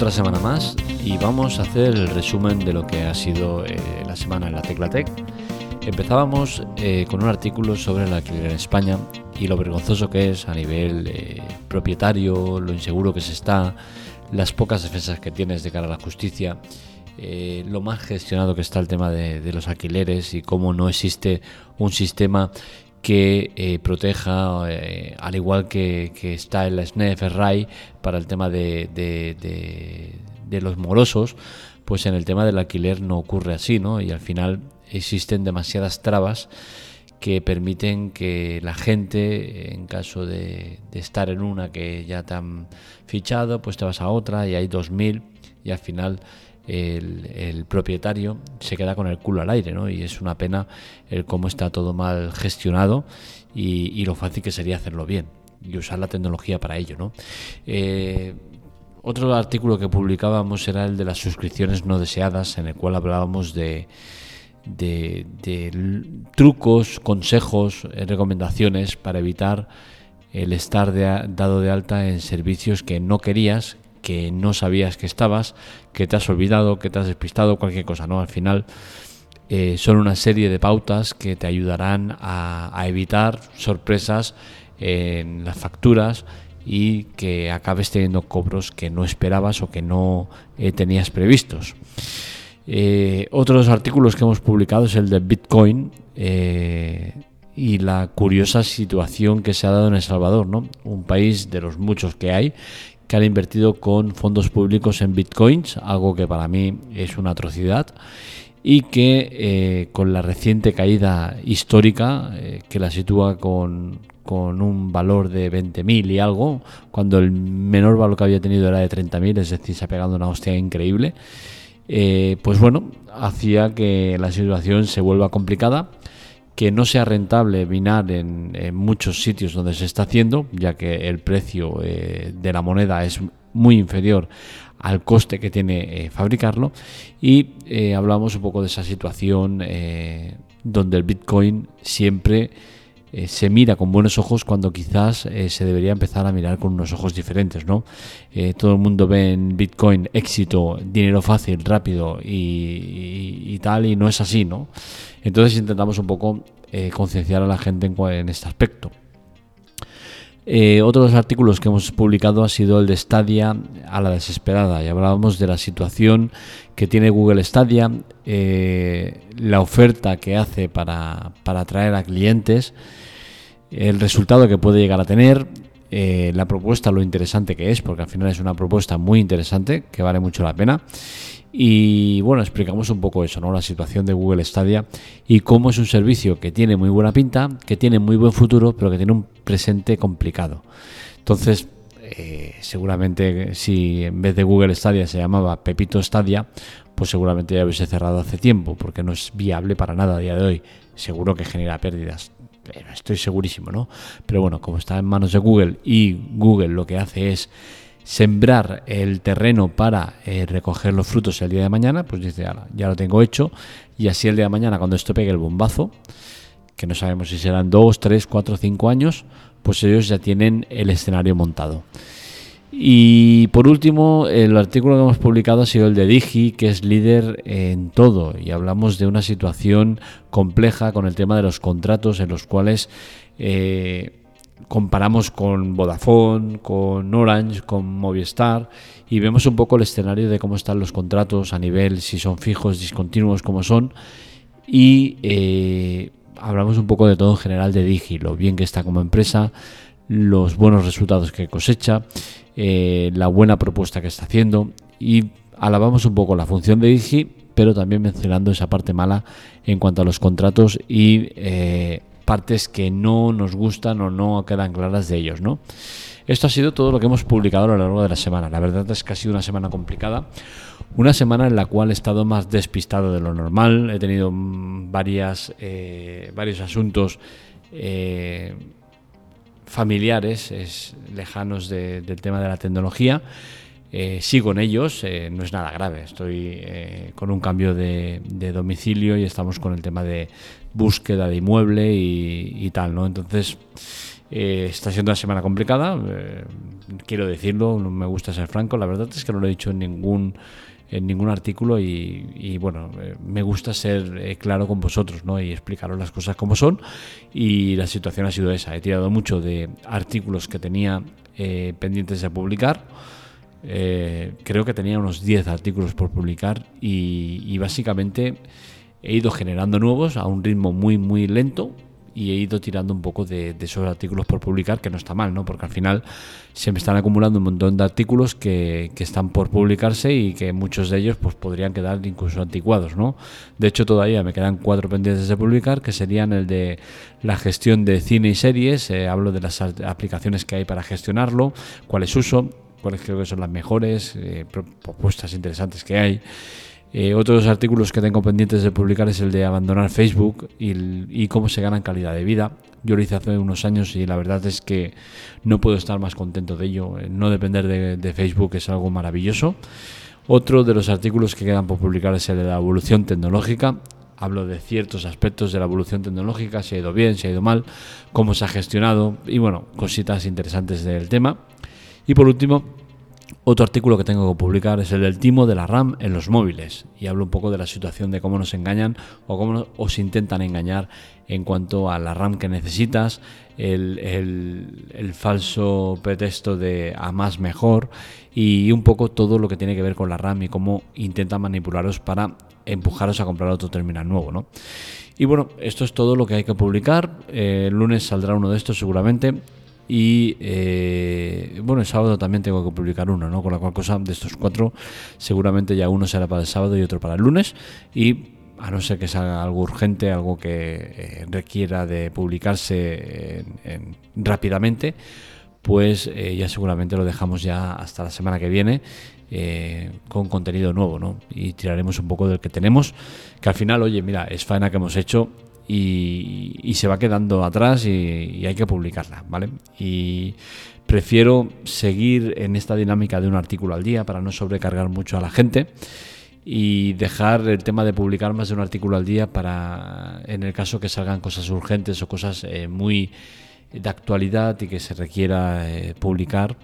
otra semana más y vamos a hacer el resumen de lo que ha sido eh, la semana en la Teclatec. Empezábamos eh, con un artículo sobre el alquiler en España y lo vergonzoso que es a nivel eh, propietario, lo inseguro que se está, las pocas defensas que tienes de cara a la justicia, lo mal gestionado que está el tema de, los alquileres y cómo no existe un sistema que eh, proteja, eh, al igual que, está en la SNEF RAI para el tema de, de, los morosos, pues en el tema del alquiler no ocurre así, ¿no? Y al final existen demasiadas trabas que permiten que la gente, en caso de, estar en una que ya te han fichado, pues te vas a otra y hay 2.000 y al final el, propietario se queda con el culo al aire, ¿no? Y es una pena el cómo está todo mal gestionado y, lo fácil que sería hacerlo bien y usar la tecnología para ello, ¿no? Eh, otro artículo que publicábamos era el de las suscripciones no deseadas, en el cual hablábamos de, de, trucos, consejos, eh, recomendaciones para evitar el estar dado de alta en servicios que no querías, que no sabías que estabas, que te has olvidado, que te has despistado, cualquier cosa, ¿no? Al final eh, son una serie de pautas que te ayudarán a, evitar sorpresas en las facturas y que acabes teniendo cobros que no esperabas o que no eh, tenías previstos. Eh, otros artículos que hemos publicado es el de Bitcoin y la curiosa situación que se ha dado en El Salvador, ¿no? un país de los muchos que hay que han invertido con fondos públicos en bitcoins, algo que para mí es una atrocidad, y que eh, con la reciente caída histórica, eh, que la sitúa con, un valor de 20.000 y algo, cuando el menor valor que había tenido era de 30.000, es decir, se ha pegado una hostia increíble, eh, pues bueno, hacía que la situación se vuelva complicada que no sea rentable minar en, muchos sitios donde se está haciendo, ya que el precio eh, de la moneda es muy inferior al coste que tiene eh, fabricarlo. Y eh, hablamos un poco de esa situación donde el Bitcoin siempre se mira con buenos ojos cuando quizás se debería empezar a mirar con unos ojos diferentes, ¿no? todo el mundo ve en Bitcoin éxito, dinero fácil, rápido y, tal, y no es así, ¿no? Entonces intentamos un poco eh, concienciar a la gente en, este aspecto. Eh, otro de los artículos que hemos publicado ha sido el de Stadia a la desesperada y hablábamos de la situación que tiene Google Stadia, eh, la oferta que hace para, para atraer a clientes, el resultado que puede llegar a tener, la propuesta, lo interesante que es, porque al final es una propuesta muy interesante que vale mucho la pena y bueno, explicamos un poco eso, ¿no? La situación de Google Stadia y cómo es un servicio que tiene muy buena pinta, que tiene muy buen futuro, pero que tiene un presente complicado. Entonces, eh, seguramente si en vez de Google Stadia se llamaba Pepito Stadia, pues seguramente ya hubiese cerrado hace tiempo, porque no es viable para nada a día de hoy. Seguro que genera pérdidas. Estoy segurísimo, ¿no? Pero bueno, como está en manos de Google y Google lo que hace es sembrar el terreno para eh, recoger los frutos el día de mañana, pues dice, ya lo tengo hecho, y así el día de mañana, cuando esto pegue el bombazo, que no sabemos si serán dos, tres, cuatro, cinco años, pues ellos ya tienen el escenario montado. Y por último, el artículo que hemos publicado ha sido el de Digi, que es líder en todo, y hablamos de una situación compleja con el tema de los contratos en los cuales eh, comparamos con Vodafone, con Orange, con Movistar y vemos un poco el escenario de cómo están los contratos a nivel, si son fijos, discontinuos, como son. Y eh, hablamos un poco de todo en general de Digi, lo bien que está como empresa, los buenos resultados que cosecha, eh, la buena propuesta que está haciendo y alabamos un poco la función de Digi, pero también mencionando esa parte mala en cuanto a los contratos y eh, partes que no nos gustan o no quedan claras de ellos, ¿no? Esto ha sido todo lo que hemos publicado a lo largo de la semana. La verdad es que ha sido una semana complicada, una semana en la cual he estado más despistado de lo normal. He tenido mm, varias, eh, varios asuntos eh, familiares, es, lejanos del tema de la tecnología. Eh, sigo en ellos, no es nada grave. Estoy con un cambio de, domicilio y estamos con el tema de, búsqueda de inmueble y, tal, ¿no? Entonces, Eh, está siendo una semana complicada, eh, quiero decirlo, no me gusta ser franco, la verdad es que no lo he dicho en ningún en ningún artículo y, bueno, eh, me gusta ser claro con vosotros ¿no? y explicaros las cosas como son y la situación ha sido esa. He tirado mucho de artículos que tenía pendientes de publicar. creo que tenía unos 10 artículos por publicar y básicamente he ido generando nuevos a un ritmo muy muy lento y he ido tirando un poco de, esos artículos por publicar, que no está mal, ¿no? Porque al final se me están acumulando un montón de artículos que, están por publicarse y que muchos de ellos pues podrían quedar incluso anticuados, ¿no? De hecho, todavía me quedan cuatro pendientes de publicar, que serían el de la gestión de cine y series, eh, hablo de las aplicaciones que hay para gestionarlo, cuáles uso, cuáles creo que son las mejores, eh, propuestas interesantes que hay. Eh, otros artículos que tengo pendientes de publicar es el de abandonar Facebook y, cómo se gana calidad de vida. Yo lo hice hace unos años y la verdad es que no puedo estar más contento de ello. Eh, no depender de, Facebook es algo maravilloso. Otro de los artículos que quedan por publicar es el de la evolución tecnológica. Hablo de ciertos aspectos de la evolución tecnológica, si ha ido bien, si ha ido mal, cómo se ha gestionado y bueno, cositas interesantes del tema. Y por último, otro artículo que tengo que publicar es el del timo de la RAM en los móviles y hablo un poco de la situación de cómo nos engañan o cómo os intentan engañar en cuanto a la RAM que necesitas, el, falso pretexto de a más mejor y un poco todo lo que tiene que ver con la RAM y cómo intentan manipularos para empujaros a comprar otro terminal nuevo. ¿no? Y bueno, esto es todo lo que hay que publicar. el lunes saldrá uno de estos seguramente. Y eh, bueno, el sábado también tengo que publicar uno, ¿no? Con la cual cosa de estos cuatro, seguramente ya uno será para el sábado y otro para el lunes. Y a no ser que sea algo urgente, algo que eh, requiera de publicarse rápidamente, pues eh, ya seguramente lo dejamos ya hasta la semana que viene con contenido nuevo, ¿no? Y tiraremos un poco del que tenemos, que al final, oye, mira, es faena que hemos hecho y, se va quedando atrás y, hay que publicarla, ¿vale? Y prefiero seguir en esta dinámica de un artículo al día para no sobrecargar mucho a la gente y dejar el tema de publicar más de un artículo al día para, en el caso que salgan cosas urgentes o cosas eh, muy de actualidad y que se requiera eh, publicar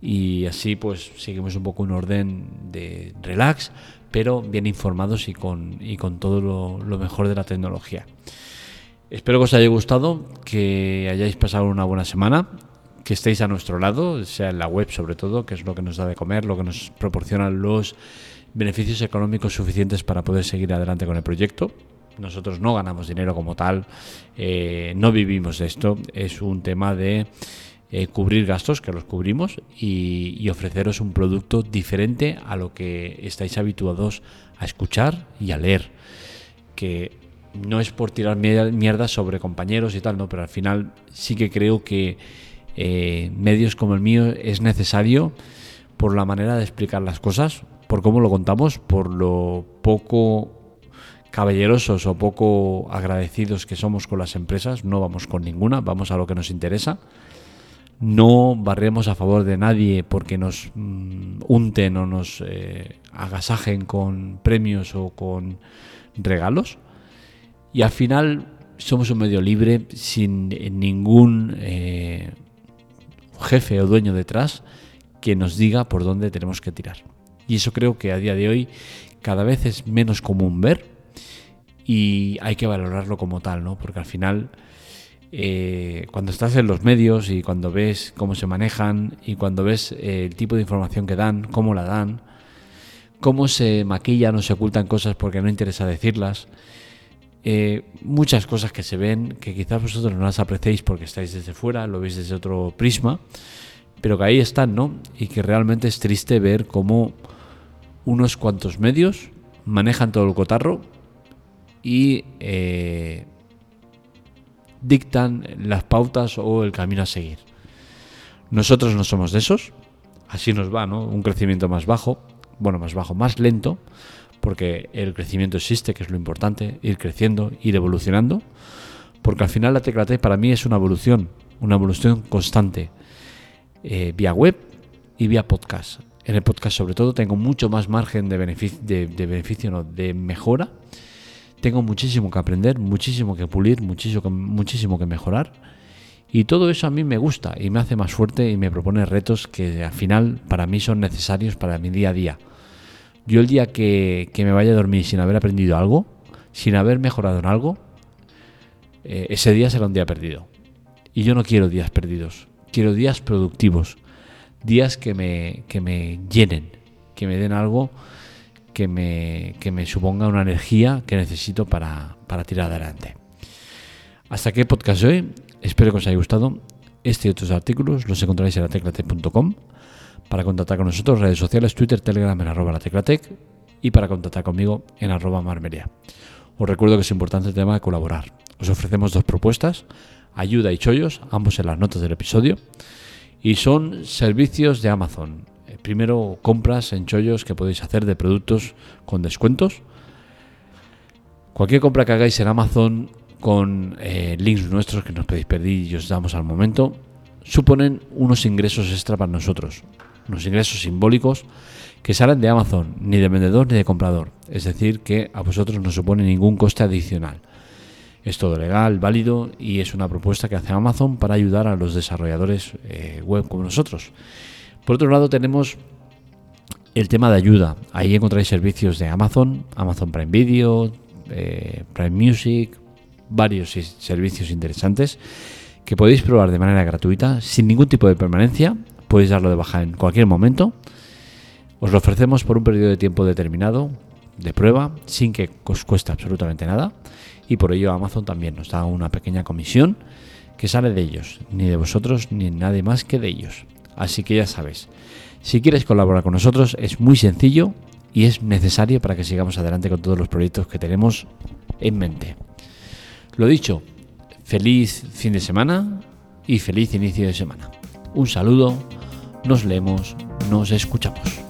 y así pues seguimos un poco un orden de relax pero bien informados y con, y con todo lo mejor de la tecnología. Espero que os haya gustado, que hayáis pasado una buena semana, que estéis a nuestro lado, sea en la web sobre todo, que es lo que nos da de comer, lo que nos proporciona los beneficios económicos suficientes para poder seguir adelante con el proyecto. Nosotros no ganamos dinero como tal, eh, no vivimos esto, es un tema de eh, cubrir gastos, que los cubrimos, y, ofreceros un producto diferente a lo que estáis habituados a escuchar y a leer. Que no es por tirar mierda sobre compañeros y tal, no, pero al final sí que creo que eh, medios como el mío es necesario por la manera de explicar las cosas, por cómo lo contamos, por lo poco caballerosos o poco agradecidos que somos con las empresas, no vamos con ninguna, vamos a lo que nos interesa. No barremos a favor de nadie porque nos mm, unten o nos eh, agasajen con premios o con regalos y al final somos un medio libre sin ningún eh, jefe o dueño detrás que nos diga por dónde tenemos que tirar. Y eso creo que a día de hoy cada vez es menos común ver y hay que valorarlo como tal, ¿no? Porque al final, eh, cuando estás en los medios y cuando ves cómo se manejan y cuando ves eh, el tipo de información que dan, cómo la dan, cómo se maquillan o se ocultan cosas porque no interesa decirlas, eh, muchas cosas que se ven que quizás vosotros no las apreciéis porque estáis desde fuera, lo veis desde otro prisma, pero que ahí están, ¿no? Y que realmente es triste ver cómo unos cuantos medios manejan todo el cotarro y eh, dictan las pautas o el camino a seguir. Nosotros no somos de esos, así nos va, ¿no? Un crecimiento más bajo, bueno, más bajo, más lento, porque el crecimiento existe, que es lo importante, ir creciendo, ir evolucionando, porque al final la tecla para mí es una evolución, una evolución constante, eh, vía web y vía podcast. En el podcast sobre todo tengo mucho más margen de beneficio, de, beneficio no, de mejora. Tengo muchísimo que aprender, muchísimo que pulir, muchísimo, muchísimo que mejorar. Y todo eso a mí me gusta y me hace más fuerte y me propone retos que al final para mí son necesarios para mi día a día. Yo el día que, me vaya a dormir sin haber aprendido algo, sin haber mejorado en algo, eh, ese día será un día perdido. Y yo no quiero días perdidos, quiero días productivos, días que me, que me llenen, que me den algo que me, que me suponga una energía que necesito para, para tirar adelante. Hasta aquí el podcast de hoy. Espero que os haya gustado. Este y otros artículos los encontraréis en la teclatec.com. Para contactar con nosotros, redes sociales, Twitter, Telegram en arroba la teclatec y para contactar conmigo en arroba marmeria. Os recuerdo que es importante el tema de colaborar. Os ofrecemos dos propuestas, ayuda y chollos, ambos en las notas del episodio, y son servicios de Amazon. Primero, compras en chollos que podéis hacer de productos con descuentos. Cualquier compra que hagáis en Amazon con eh, links nuestros que nos pedís pedir y os damos al momento, suponen unos ingresos extra para nosotros, unos ingresos simbólicos que salen de Amazon, ni de vendedor ni de comprador, es decir, que a vosotros no supone ningún coste adicional. Es todo legal, válido y es una propuesta que hace Amazon para ayudar a los desarrolladores eh, web como nosotros. Por otro lado tenemos el tema de ayuda. Ahí encontráis servicios de Amazon, Amazon Prime Video, eh, Prime Music, varios servicios interesantes que podéis probar de manera gratuita, sin ningún tipo de permanencia. Podéis darlo de baja en cualquier momento. Os lo ofrecemos por un periodo de tiempo determinado, de prueba, sin que os cueste absolutamente nada. Y por ello Amazon también nos da una pequeña comisión que sale de ellos, ni de vosotros ni nadie más que de ellos. Así que ya sabes, si quieres colaborar con nosotros es muy sencillo y es necesario para que sigamos adelante con todos los proyectos que tenemos en mente. Lo dicho, feliz fin de semana y feliz inicio de semana. Un saludo, nos leemos, nos escuchamos.